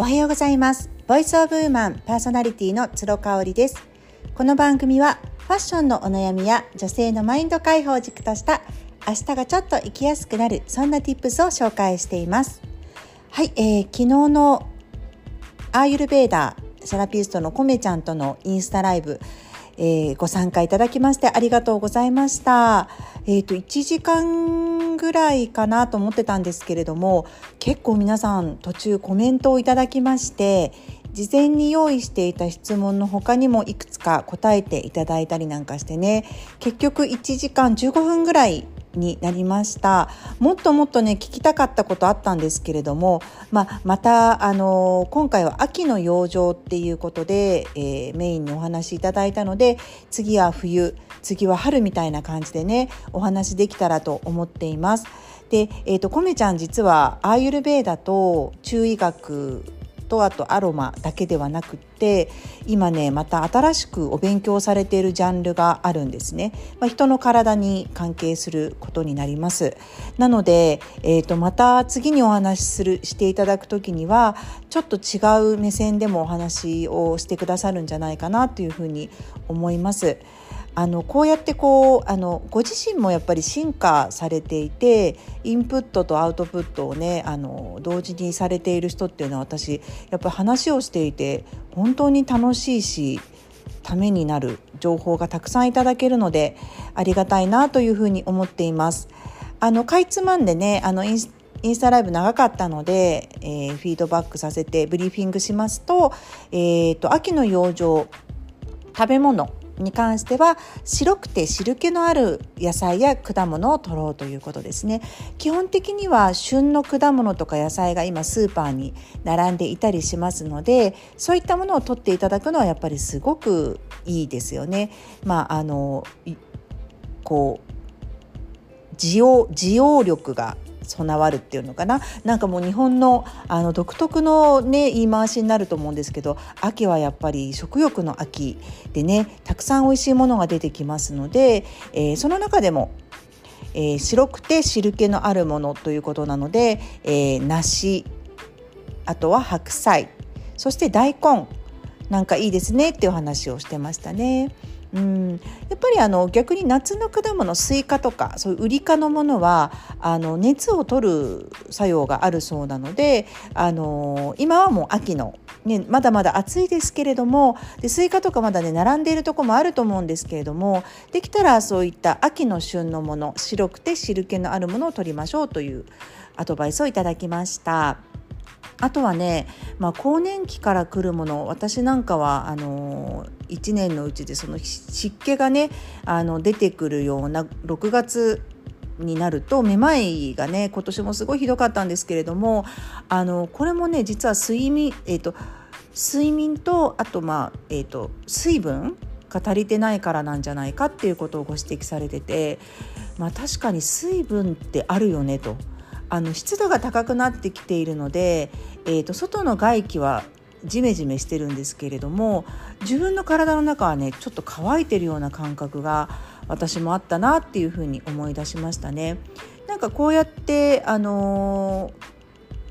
おはようございます。ボイスオブウーマンパーソナリティの鶴香織です。この番組はファッションのお悩みや女性のマインド解放軸とした明日がちょっと生きやすくなるそんな tips を紹介しています。はい、えー、昨日のアーユルベーダーセラピストのコメちゃんとのインスタライブ。えー、ご参加いただきましてありがとうございました。えっ、ー、と、1時間ぐらいかなと思ってたんですけれども、結構皆さん途中コメントをいただきまして、事前に用意していた質問の他にもいくつか答えていただいたりなんかしてね、結局1時間15分ぐらいになりましたもっともっとね聞きたかったことあったんですけれども、まあ、またあの今回は秋の養生っていうことで、えー、メインにお話いただいたので次は冬次は春みたいな感じでねお話できたらと思っています。で、えーと、コメちゃん実はアーユルベーダと中医学とあとアロマだけではなくって今ねまた新しくお勉強されているジャンルがあるんですね、まあ、人の体に関係することになりますなので、えーと、また次にお話しするしていただく時にはちょっと違う目線でもお話をしてくださるんじゃないかなというふうに思います。あのこうやってこうあのご自身もやっぱり進化されていてインプットとアウトプットをねあの同時にされている人っていうのは私やっぱ話をしていて本当に楽しいしためになる情報がたくさんいただけるのでありがたいなというふうに思っています。あのかいつまんでねあのインスインスタライブ長かったので、えー、フィードバックさせてブリーフィングしますと,、えーと秋の養生食べ物に関しては白くて汁気のある野菜や果物を取ろうということですね。基本的には旬の果物とか野菜が今スーパーに並んでいたりしますのでそういったものを取っていただくのはやっぱりすごくいいですよね。まああのこう需要需要力が備わるっていうのかな？なんかもう日本のあの独特のね言い回しになると思うんですけど秋はやっぱり食欲の秋でねたくさん美味しいものが出てきますので、えー、その中でもえー、白くて汁気のあるものということなので、えー、梨あとは白菜そして大根なんかいいですねっていう話をしてましたね。うんやっぱりあの逆に夏の果物スイカとかそういうウリ科のものはあの熱を取る作用があるそうなのであの今はもう秋の、ね、まだまだ暑いですけれどもでスイカとかまだね並んでいるとこもあると思うんですけれどもできたらそういった秋の旬のもの白くて汁気のあるものを取りましょうというアドバイスをいただきました。あとはね、まあ、更年期から来るもの私なんかはあの1年のうちでその湿気がねあの出てくるような6月になるとめまいがね今年もすごいひどかったんですけれどもあのこれもね実は睡眠、えーと、睡眠とあとまあ、えーと水分が足りてないからなんじゃないかっていうことをご指摘されてて、まあ、確かに水分ってあるよねと。あの湿度が高くなってきているので、えーと、外の外気はジメジメしてるんですけれども自分の体の中はねちょっと乾いてるような感覚が私もあったなっていうふうに思い出しましたね。なんかこうやってあの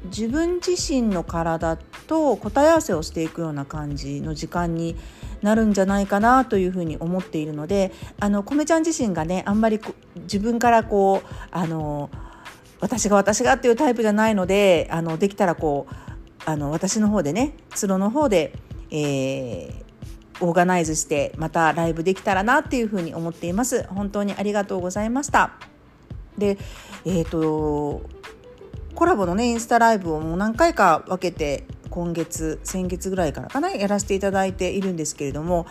ー、自分自身の体と答え合わせをしていくような感じの時間になるんじゃないかなというふうに思っているのであの米ちゃん自身がねあんまり自分からこうあの私が私がっていうタイプじゃないのであのできたらこうあの私の方でねツロの方で、えー、オーガナイズしてまたライブできたらなっていうふうに思っています。本当にありがとうございました。でえっ、ー、とコラボのねインスタライブをもう何回か分けて今月先月ぐらいからかなやらせていただいているんですけれども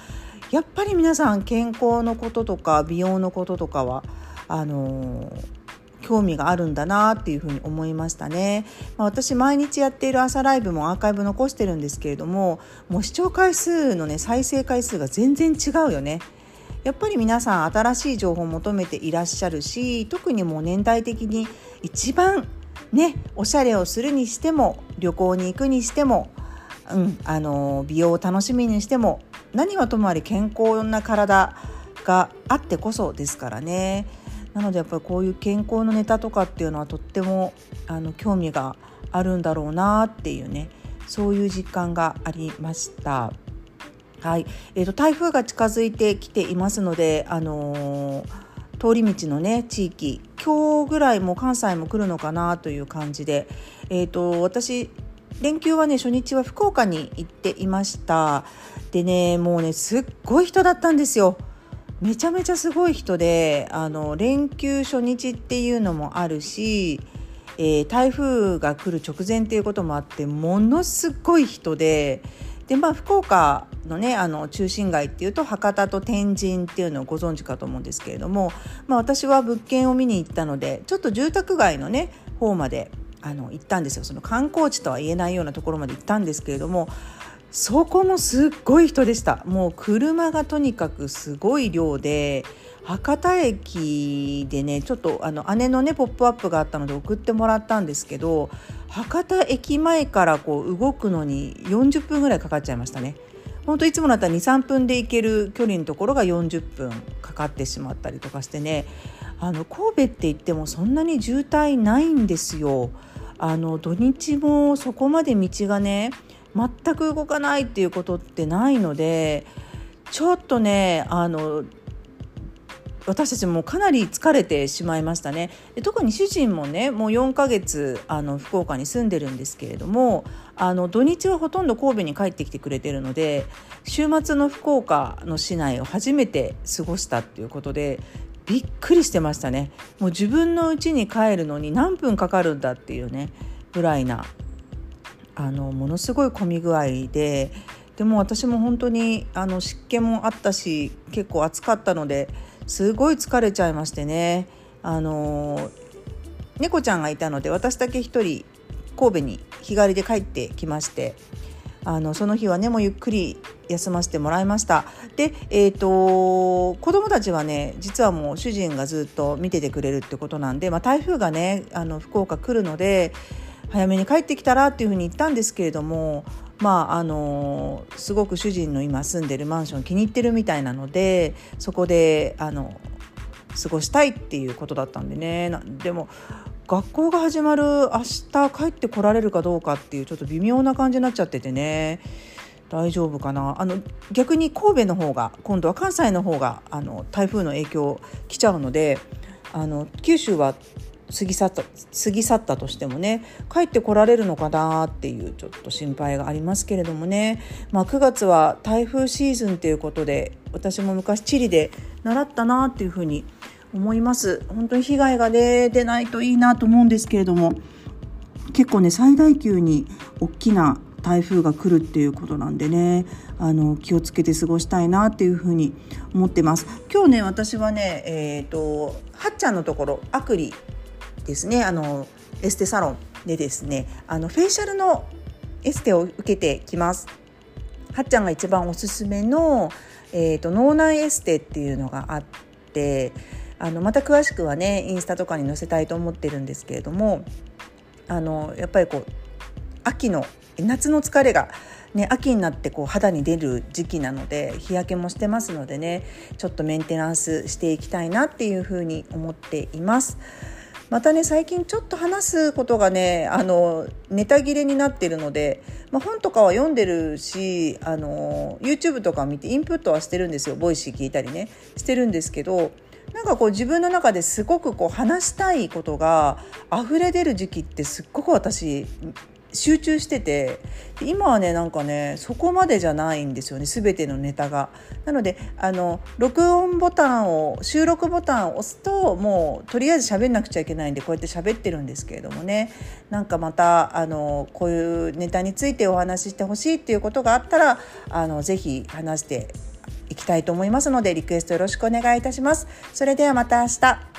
やっぱり皆さん健康のこととか美容のこととかはあのー興味があるんだなっていうふうに思いましたね、まあ、私毎日やっている朝ライブもアーカイブ残してるんですけれどももう視聴回数のね再生回数が全然違うよねやっぱり皆さん新しい情報を求めていらっしゃるし特にもう年代的に一番ねおしゃれをするにしても旅行に行くにしても、うん、あの美容を楽しみにしても何はともあれ健康な体があってこそですからね。なのでやっぱりこういう健康のネタとかっていうのはとってもあの興味があるんだろうなっていうねそういう実感がありました。はい。えーと、台風が近づいてきていますので、あのー、通り道のね地域今日ぐらいも関西も来るのかなという感じで、えーと私連休はね初日は福岡に行っていました。でねもうねすっごい人だったんですよ。めちゃめちゃすごい人であの連休初日っていうのもあるし、えー、台風が来る直前っていうこともあってものすごい人ででまあ福岡のねあの中心街っていうと博多と天神っていうのをご存知かと思うんですけれども、まあ、私は物件を見に行ったのでちょっと住宅街のね方まであの行ったんですよ。その観光地とは言えないようなところまで行ったんですけれどもそこもすっごい人でしたもう車がとにかくすごい量で博多駅でねちょっとあの姉のねポップアップがあったので送ってもらったんですけど博多駅前からこう動くのに40分ぐらいかかっちゃいましたね。本当いつもだったら23分で行ける距離のところが40分かかってしまったりとかしてねあの神戸って言ってもそんなに渋滞ないんですよ。あの土日もそこまで道がね全く動かないっていうことってないのでちょっとねあの私たちもかなり疲れてしまいましたね。で特に主人もねもう4ヶ月あの福岡に住んでるんですけれどもあの土日はほとんど神戸に帰ってきてくれてるので週末の福岡の市内を初めて過ごしたっていうことでびっくりしてましたね。もう自分の家に帰るのに何分かかるんだっていうねぐらいなあのものすごい混み具合ででも私も本当にあの湿気もあったし結構暑かったのですごい疲れちゃいましてね。あの猫ちゃんがいたので私だけ一人神戸に日帰りで帰ってきましてあのその日はねもうゆっくり休ませてもらいました。で、えーと、子供たちはね実はもう主人がずっと見ててくれるってことなんで、まあ、台風がねあの福岡来るので早めに帰ってきたらっていうふうに言ったんですけれどもまああのすごく主人の今住んでるマンション気に入ってるみたいなのでそこであの過ごしたいっていうことだったんでね。でも学校が始まる明日帰ってこられるかどうかっていうちょっと微妙な感じになっちゃっててね。大丈夫かな。あの逆に神戸の方が今度は関西の方があの台風の影響来ちゃうのであの九州は過ぎ去った過ぎ去ったとしてもね帰ってこられるのかなっていうちょっと心配がありますけれどもね、まあ、9月は台風シーズンということで私も昔地理で習ったなっていうふうに思います。本当に被害が、ね、出ないといいなと思うんですけれども結構ね最大級に大きな台風が来るっていうことなんでねあの気をつけて過ごしたいなっていうふうに思ってます。今日ね私はねえっ、ー、とはっちゃんのところアクリですねあのエステサロンでですねあのフェイシャルのエステを受けてきます。はっちゃんが一番おすすめの、えーと、脳内エステっていうのがあってあのまた詳しくはねインスタとかに載せたいと思ってるんですけれどもあのやっぱりこう秋の夏の疲れがね、秋になってこう肌に出る時期なので日焼けもしてますのでねちょっとメンテナンスしていきたいなっていうふうに思っています。またね最近ちょっと話すことがねあのネタ切れになってるので、まあ、本とかは読んでるしあの YouTube とか見てインプットはしてるんですよ。ボイシー聞いたりねしてるんですけどなんかこう自分の中ですごくこう話したいことが溢れ出る時期ってすっごく私集中してて今はねなんかねそこまでじゃないんですよね全てのネタが。なのであの録音ボタンを収録ボタンを押すともうとりあえず喋んなくちゃいけないんでこうやって喋ってるんですけれどもねなんかまたあのこういうネタについてお話ししてほしいっていうことがあったらあのぜひ話していきたいと思いますのでリクエストよろしくお願いいたします。それではまた明日